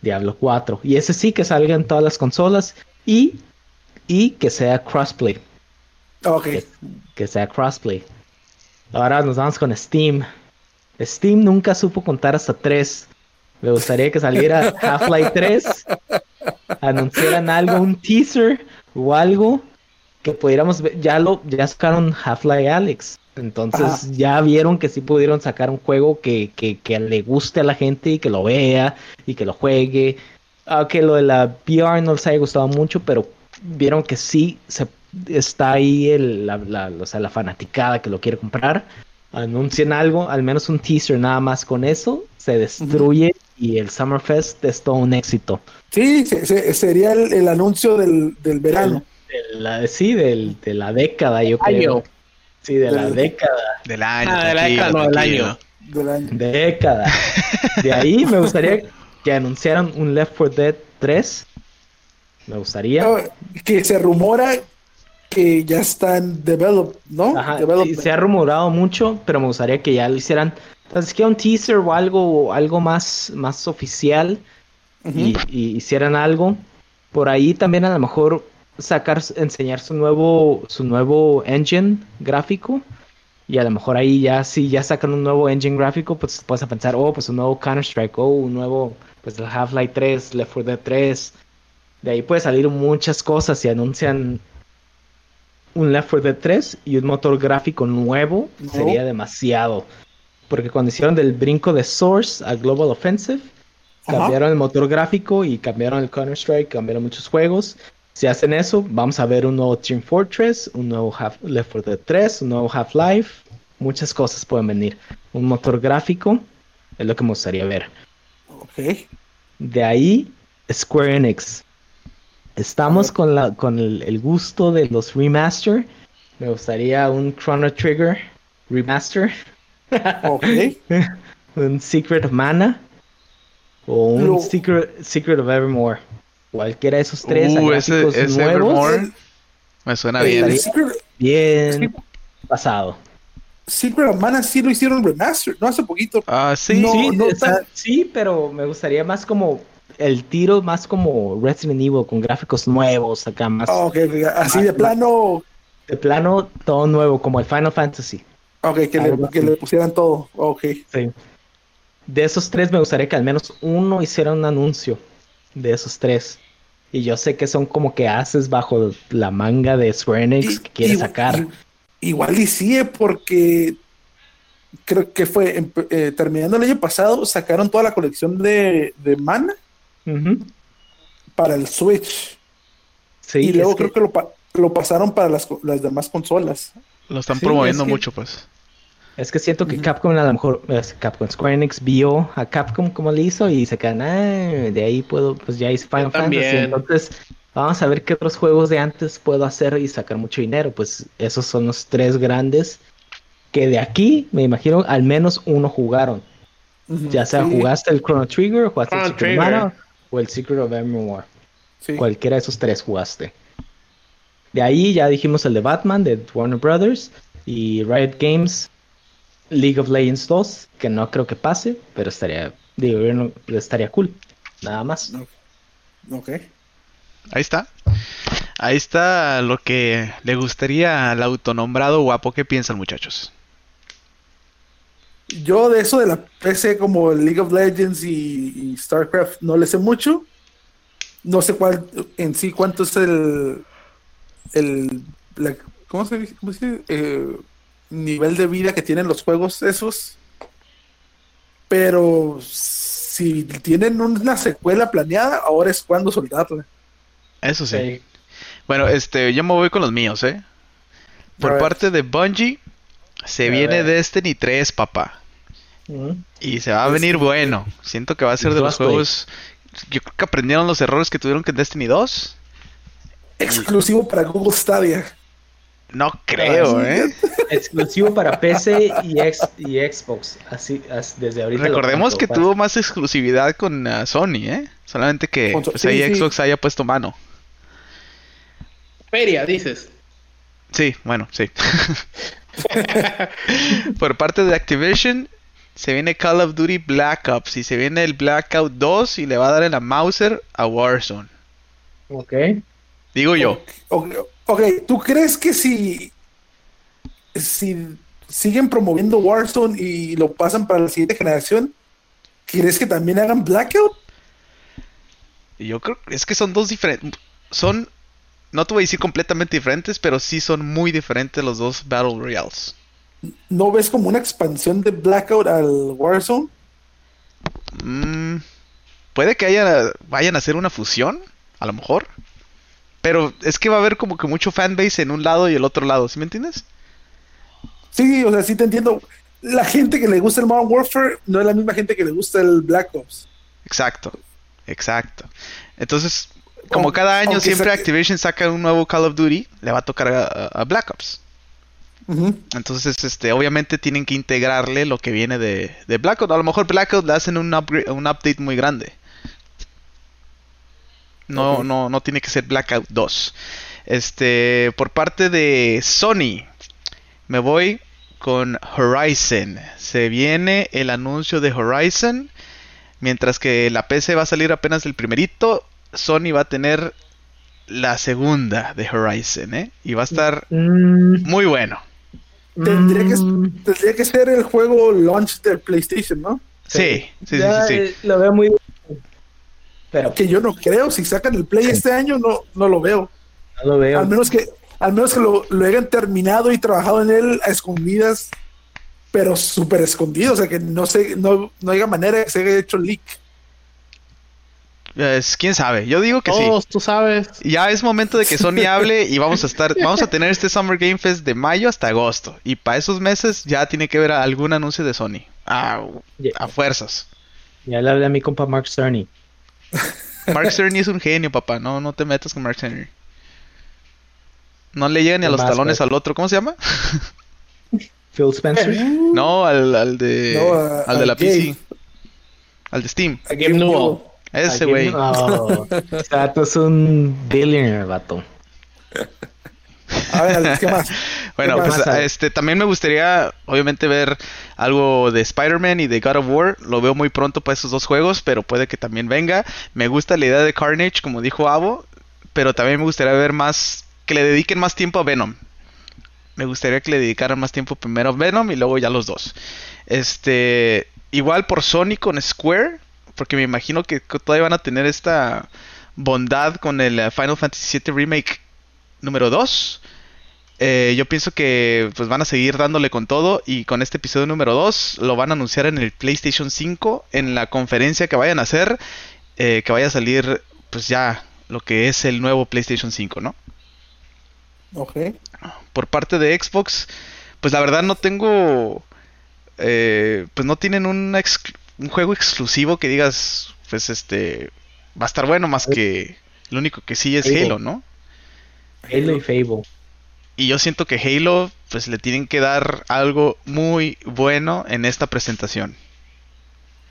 Diablo 4. Y ese sí que salga en todas las consolas y, y que sea crossplay. Ok. Que, que sea crossplay. Ahora nos vamos con Steam. Steam nunca supo contar hasta 3. Me gustaría que saliera Half-Life 3. Anunciaran algo, un teaser o algo que pudiéramos ver. Ya lo ya sacaron Half-Life Alex. Entonces Ajá. ya vieron que sí pudieron sacar un juego que, que, que le guste a la gente y que lo vea y que lo juegue. Aunque lo de la VR no les haya gustado mucho, pero vieron que sí se, está ahí el, la, la- o sea, la fanaticada que lo quiere comprar. Anuncien algo, al menos un teaser nada más con eso, se destruye y el Summerfest es todo un éxito. Sí, se- se- sería el, el anuncio del, del verano. De la- sí, del- de la década, yo creo. Año. Sí, de la década. Del año. Ah, de la década, no, del año. Del año. Década. [laughs] De ahí me gustaría que anunciaran un Left 4 Dead 3. Me gustaría. No, que se rumora que ya está en develop, ¿no? Ajá, y se ha rumorado mucho, pero me gustaría que ya lo hicieran. Entonces, que un teaser o algo, o algo más, más oficial Ujú. y, y hicieran algo. Por ahí también a lo mejor sacar, enseñar su nuevo, su nuevo engine gráfico. Y a lo mejor ahí ya, si ya sacan un nuevo engine gráfico, pues puedes pensar, oh, pues un nuevo Counter-Strike, oh, un nuevo, pues el Half-Life 3, Left 4 Dead 3. De ahí puede salir muchas cosas si anuncian un Left 4 Dead 3 y un motor gráfico nuevo, No. sería demasiado. Porque cuando hicieron del brinco de Source a Global Offensive, Ajá. cambiaron el motor gráfico y cambiaron el Counter-Strike, cambiaron muchos juegos. Si hacen eso, vamos a ver un nuevo Team Fortress, un nuevo Half Left 4 Dead 3, un nuevo Half-Life. Muchas cosas pueden venir. Un motor gráfico es lo que me gustaría ver. Ok. De ahí, Square Enix. Estamos con, la, con el, el gusto de los remaster. Me gustaría un Chrono Trigger remaster. Ok. [laughs] un Secret of Mana. O un Lo- Secret, Secret of Evermore. Cualquiera de esos tres. Uh, ese, nuevos, Evermore me suena El bien. Secret, Bien pasado. Secret of Mana sí lo hicieron remaster, ¿no? Hace poquito. Ah, sí. No, sí, no o sea, tan- sí, pero me gustaría más como el tiro, más como Resident Evil con gráficos nuevos acá, más así Más- de plano. de plano todo nuevo, como el Final Fantasy. Ok, que, le, que así. le pusieran todo. Ok. Sí. De esos tres me gustaría que al menos uno hiciera un anuncio de esos tres. Y yo sé que son como que haces bajo la manga de Square Enix que quiere sacar. y- igual y sí, eh, porque creo que fue empe- eh, terminando el año pasado, sacaron toda la colección de, de Mana Ujú. para el Switch. Sí, y luego creo que lo, pa- lo pasaron para las, las demás consolas. Lo están Sí, promoviendo es que- mucho, pues. Es que siento que. Capcom a lo mejor, es Capcom Square Enix vio a Capcom como le hizo y se quedan, ah, de ahí puedo, pues ya hice Final Fantasy, entonces vamos a ver qué otros juegos de antes puedo hacer y sacar mucho dinero. Pues esos son los tres grandes que de aquí, me imagino, al menos uno jugaron. Ya sea sí, jugaste el Chrono Trigger, jugaste el Chrono Secret Trigger. Mana o el Secret of Evermore. sí. Cualquiera de esos tres jugaste. De ahí ya dijimos el de Batman, de Warner Brothers y Riot Games, League of Legends 2, que no creo que pase, pero estaría, digo, estaría cool. Nada más. Ok. Ahí está. Ahí está lo que le gustaría al autonombrado guapo. ¿Qué piensan, muchachos? Yo de eso de la PC como League of Legends y, y StarCraft no le sé mucho. No sé cuál en sí cuánto es el el la- ¿cómo se dice? ¿Cómo se dice? Eh, nivel de vida que tienen los juegos esos. Pero si tienen una secuela planeada, ahora es cuando soltarla. Eso sí. Bueno, este, yo me voy con los míos, ¿eh? Por parte de Bungie, se A viene ver. Destiny 3, papá. Y se va a venir Destiny. bueno. Siento que va a ser de los juegos. Yo creo que aprendieron los errores que tuvieron con Destiny 2. Exclusivo para Google Stadia. No creo, sí, ¿eh? Exclusivo para PC y, X, y Xbox. Así, as- desde ahorita. Recordemos que tuvo más exclusividad con ah, Sony, ¿eh? Solamente que pues, sí, ahí sí. Xbox haya puesto mano. Feria, dices. Sí, bueno, sí. [laughs] Por parte de Activision, se viene Call of Duty Black Ops y se viene el Blackout 2 y le va a dar en la Mauser a Warzone. Ok. Digo yo. Ok, ok, ¿tú crees que si, si siguen promoviendo Warzone y lo pasan para la siguiente generación, ¿crees que también hagan Blackout? Yo creo es que son dos diferentes. Son, no te voy a decir completamente diferentes, pero sí son muy diferentes los dos Battle Royales. ¿No ves como una expansión de Blackout al Warzone? Mm, puede que haya, vayan a hacer una fusión, a lo mejor. Pero es que va a haber como que mucho fanbase en un lado y el otro lado, ¿sí me entiendes? Sí, o sea, sí te entiendo. La gente que le gusta el Modern Warfare no es la misma gente que le gusta el Black Ops. Exacto, exacto. Entonces, como cada año siempre saque- Activision saca un nuevo Call of Duty, le va a tocar a, a Black Ops. Entonces, este, obviamente tienen que integrarle lo que viene de, de Blackout. A lo mejor Blackout le hacen un, upgrade- un update muy grande. No, no, no tiene que ser Blackout 2. Este, por parte de Sony, me voy con Horizon. Se viene el anuncio de Horizon. Mientras que la PC va a salir apenas el primerito, Sony va a tener la segunda de Horizon, ¿eh? Y va a estar Mm, muy bueno. Tendría que, mm, tendría que ser el juego launch del PlayStation, ¿no? Sí, sí, sí, ya, sí. sí. eh, Lo veo muy. Pero Que yo no creo. Si sacan el Play este año, no, no lo veo. no lo veo. Al menos que, al menos que lo, lo hayan terminado y trabajado en él a escondidas, pero súper escondido. O sea, que no sé, no, no haya manera de que se haya hecho leak. Es- quién sabe. Yo digo que sí. Todos, tú sabes. Ya es momento de que Sony [laughs] hable y vamos a estar, vamos a tener este Summer Game Fest de mayo hasta agosto. Y para esos meses ya tiene que haber algún anuncio de Sony. Ah, a fuerzas. ya le hablé a mi compa Mark Cerny. [laughs] Mark Cerny es un genio, papá. No, no te metas con Mark Cerny. No le llega ni a ¿Qué los más, talones güey? al otro. ¿Cómo se llama? [laughs] Phil Spencer. No, al, al de, No, al de la. PC. Al de Steam. A Game Newell. Ese güey. No, ese vato es un billionaire, vato. A ver, ¿qué más? [laughs] Bueno, ¿Qué pues este también me gustaría obviamente ver algo de Spider-Man y de God of War. Lo veo muy pronto para esos dos juegos, pero puede que también venga. Me gusta la idea de Carnage, como dijo Avo, pero también me gustaría ver más que le dediquen más tiempo a Venom. Me gustaría que le dedicaran más tiempo primero a Venom y luego ya los dos. Este, igual por Sony con Square, porque me imagino que todavía van a tener esta bondad con el eh, Final Fantasy VII Remake número 2. Eh, yo pienso que pues van a seguir dándole con todo y con este episodio número 2 lo van a anunciar en el PlayStation 5 en la conferencia que vayan a hacer eh, que vaya a salir pues ya lo que es el nuevo PlayStation 5, ¿no? Ok. Por parte de Xbox pues la verdad no tengo eh, pues no tienen un, ex- un juego exclusivo que digas pues este va a estar bueno más que lo único que sí es Halo. Halo, ¿no? Halo y Fable. Y yo siento que Halo, pues le tienen que dar algo muy bueno en esta presentación.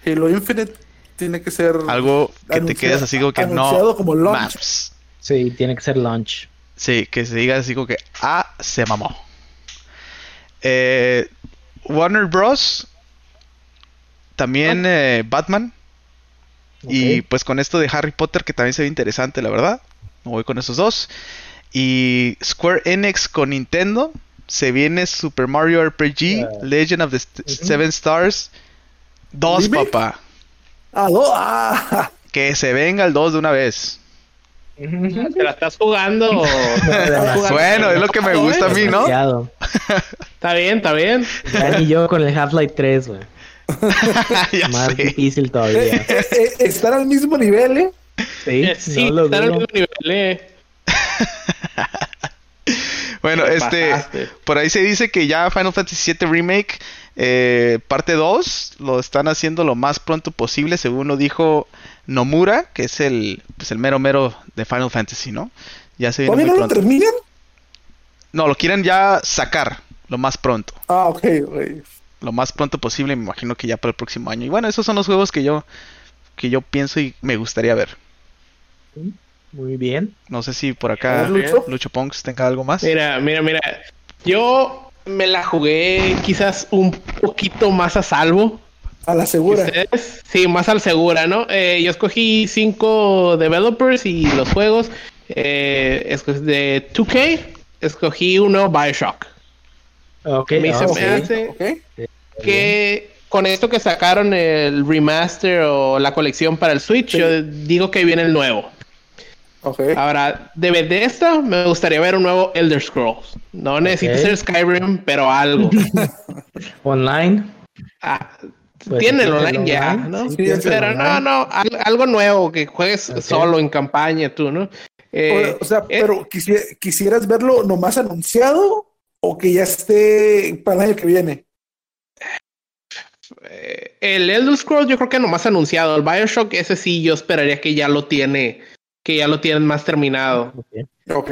Halo Infinite tiene que ser Algo que te quedes así como que no. como launch. maps. Sí, tiene que ser launch. Sí, que se diga así como que, ah, se mamó. Eh, Warner Bros. También eh, Batman. Y pues con esto de Harry Potter, que también se ve interesante, la verdad. Me voy con esos dos. Y Square Enix con Nintendo. Se viene Super Mario RPG, Ah. Legend of the St-. Seven Stars. Dos, papá. Ah, no, ah, [laughs] Que se venga el 2 de una vez. [laughs] ¿Te la estás jugando? Bueno, es lo que me gusta a mí, ¿no? [laughs] Está bien, está bien. Ya ni yo con el Half-Life 3, güey. [laughs] Más sé. difícil todavía. eh, eh, estar al mismo nivel, ¿eh? Sí, Eh, sí, no están al mismo nivel. eh. [laughs] Bueno, Te este, pasaste. por ahí se dice que ya Final Fantasy VII Remake, eh, parte 2, lo están haciendo lo más pronto posible, según lo dijo Nomura, que es el, pues el mero mero de Final Fantasy, ¿no? Ya se viene ¿Todavía muy no lo terminan? No, lo quieren ya sacar lo más pronto. Ah, ok, ok. Lo más pronto posible, me imagino que ya para el próximo año. Y bueno, esos son los juegos que yo, que yo pienso y me gustaría ver. Muy bien. No sé si por acá Lucho. Lucho Ponks tenga algo más. Mira, mira, mira. Yo me la jugué quizás un poquito más a salvo. A la segura. ustedes. Sí, más al segura, ¿no? Eh, yo escogí cinco developers y los juegos. Eh, de 2K, escogí uno Bioshock. Ok, Me hice- ah, Ok, sí. me hace- que con esto que sacaron el remaster o la colección para el Switch, Sí. yo digo que viene el nuevo. Ok. Ahora, de Bethesda, me gustaría ver un nuevo Elder Scrolls. No necesita Ok. ser Skyrim, pero algo. [laughs] Online. Ah, Pues, tiene el online ya, ¿no? sí, pero no, online. no, al- algo nuevo que juegues solo en campaña tú, ¿no? Eh, o, sea, eh, pero quisi- quisieras verlo nomás anunciado o que ya esté para el año que viene. eh, el Elder Scrolls yo creo que nomás anunciado. El Bioshock, ese sí, yo esperaría que ya lo tiene, que ya lo tienen más terminado. Ok. Ok.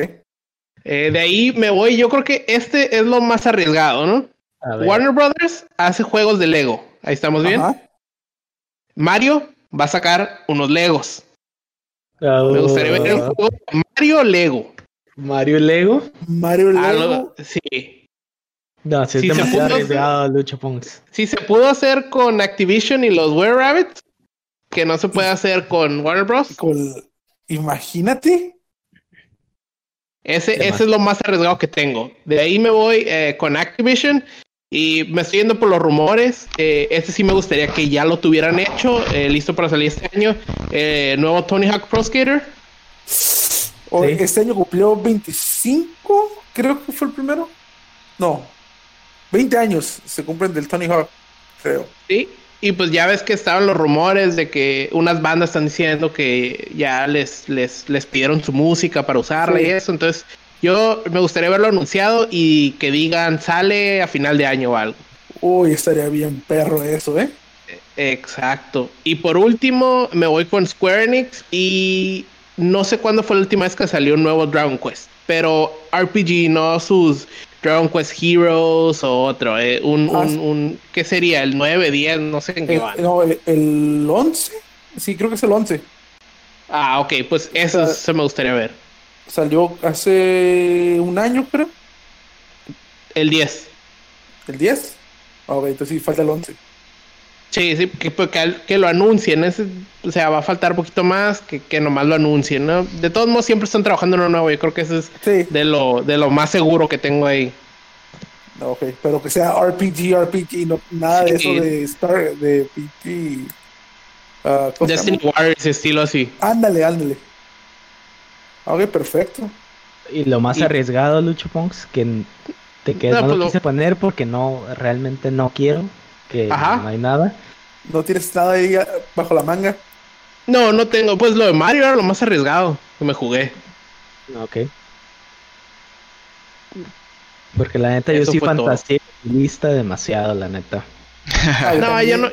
Eh, de ahí me voy, yo creo que este es lo más arriesgado, ¿no? Warner Brothers hace juegos de Lego. Ahí estamos bien. Ajá. Mario va a sacar unos Legos. Ah, Me gustaría ver un juego de Mario Lego. Mario Lego. Mario Lego. Algo- sí. No, si es Sí, se demasiado pudo arriesgado, Lucho. Si se pudo hacer con Activision y los Were Rabbits, que no se puede hacer con Warner Bros. Con- Imagínate. Ese, ese es lo más arriesgado que tengo. De ahí me voy eh, con Activision y me estoy yendo por los rumores. Eh, este sí me gustaría que ya lo tuvieran hecho, eh, listo para salir este año. Eh, nuevo Tony Hawk Pro Skater. O- Este año cumplió 25, creo que fue el primero. No, 20 años se cumplen del Tony Hawk, creo. Sí. Y pues ya ves que estaban los rumores de que unas bandas están diciendo que ya les, les, les pidieron su música para usarla Sí. y eso. Entonces, yo me gustaría verlo anunciado y que digan sale a final de año o algo. Uy, estaría bien perro eso, ¿eh? Exacto. Y por último, me voy con Square Enix y no sé cuándo fue la última vez que salió un nuevo Dragon Quest, pero RPG, no sus Dragon Quest Heroes o otro, eh, un, Ah, un, un- ¿qué sería? El 9, 10, no sé en qué El, van. no, el, el 11, sí, creo que es el 11. Ah, ok, pues eso sea, se me gustaría ver. Salió hace un año, creo. El 10. ¿El 10? Ah, Ok, entonces sí, falta el 11. Sí, sí, que, pues, que, que lo anuncien. ese- o sea, va a faltar un poquito más que, que nomás lo anuncien, ¿no? De todos modos, siempre están trabajando en uno nuevo. Yo creo que eso es Sí, de lo, de lo más seguro que tengo ahí. ok, pero que sea RPG, RPG, no, nada de eso de Star, de PT. ah, ¿cómo se Destiny? Warriors, estilo así. Ándale, ándale. Ok, perfecto. Y lo más Y- arriesgado, Lucho Punks, que te que No, no, pues lo lo- quise poner porque no, realmente no quiero, que Ajá. no hay nada. No tienes nada ahí ah, bajo la manga. No, no tengo. Pues lo de Mario era lo más arriesgado que me jugué. Ok. Porque la neta yo sí fantaseé lista demasiado, la neta. Ah, No, yo no,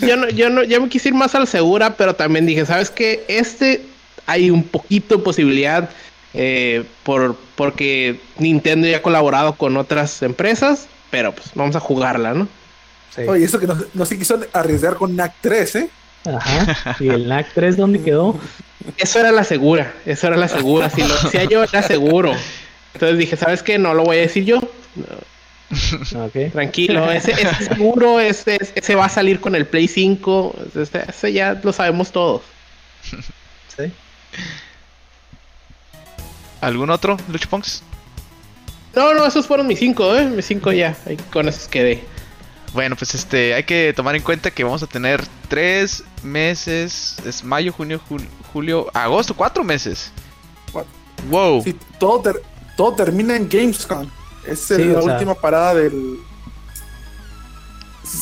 yo no, yo no, yo me quise ir más al segura, pero también dije, ¿sabes qué? Este hay un poquito de posibilidad eh, por porque Nintendo ya ha colaborado con otras empresas, pero pues vamos a jugarla, ¿no? Sí. Oye, eso que no, no se quiso arriesgar con NAC 3, ¿eh? Ajá. ¿Y el NAC 3 dónde quedó? Eso era la segura, eso era la segura. Si lo decía yo, era seguro. Entonces dije, ¿sabes qué? No lo voy a decir yo. No, tranquilo, ese, ese seguro, ese, ese va a salir con el Play 5. Ese, ese ya lo sabemos todos. Sí. ¿Algún otro, Lucho Punks? No, no, esos fueron mis cinco, ¿eh? Mis cinco ya. Ahí con esos quedé. Bueno, pues este, hay que tomar en cuenta que vamos a tener tres meses, es mayo, junio, jul- julio, agosto, cuatro meses. Wow. Sí, todo, ter- todo termina en Gamescom. Es Sí, la sea- última parada del.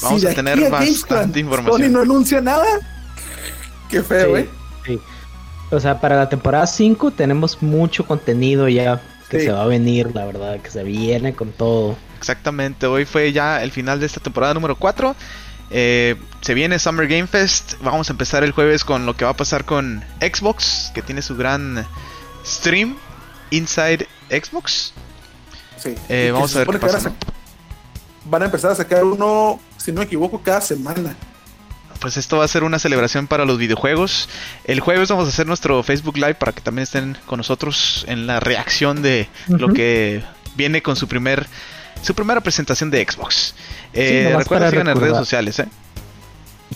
Vamos a tener aquí bastante Gamescom información. Sony no anuncia nada. [laughs] Qué feo, Sí, ¿eh? sí. O sea, para la temporada 5 tenemos mucho contenido ya que Sí. se va a venir, la verdad, que se viene con todo. Exactamente, hoy fue ya el final de esta temporada número 4. Eh, se viene Summer Game Fest. Vamos a empezar el jueves con lo que va a pasar con Xbox, que tiene su gran stream Inside Xbox. Sí. Eh, vamos a ver qué pasa. van a sa- Van a empezar a sacar uno, si no me equivoco, cada semana. Pues esto va a ser una celebración para los videojuegos. El jueves vamos a hacer nuestro Facebook Live para que también estén con nosotros en la reacción de lo que viene con su primer su primera presentación de Xbox. Eh, nomás recuerda sigan en redes sociales, ¿eh?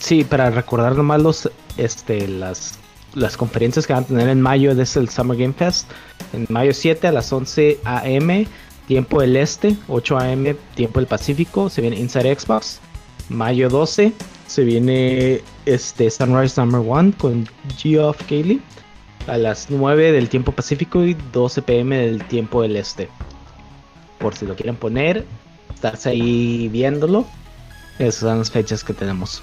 Sí, para recordar nomás los, este, las, las conferencias que van a tener en mayo desde el Summer Game Fest. En mayo 7 a las 11 a.m. tiempo del este, 8 a.m. tiempo del Pacífico, se viene Inside Xbox. Mayo 12 se viene este Sunrise Number 1 con Geoff Cayley a las 9 del tiempo Pacífico y 12 p.m. del tiempo del este. Por si lo quieren poner, estarse ahí viéndolo. Esas son las fechas que tenemos.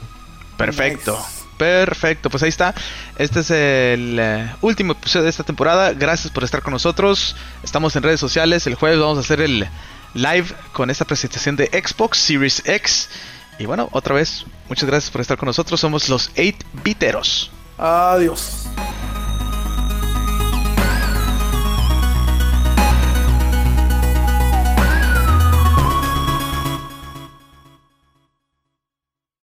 Perfecto. Perfecto, pues ahí está. Este es el eh, último episodio de esta temporada. Gracias por estar con nosotros. Estamos en redes sociales. El jueves vamos a hacer el live con esta presentación de Xbox Series X. Y bueno, otra vez, muchas gracias por estar con nosotros. Somos los 8 Biteros. Adiós.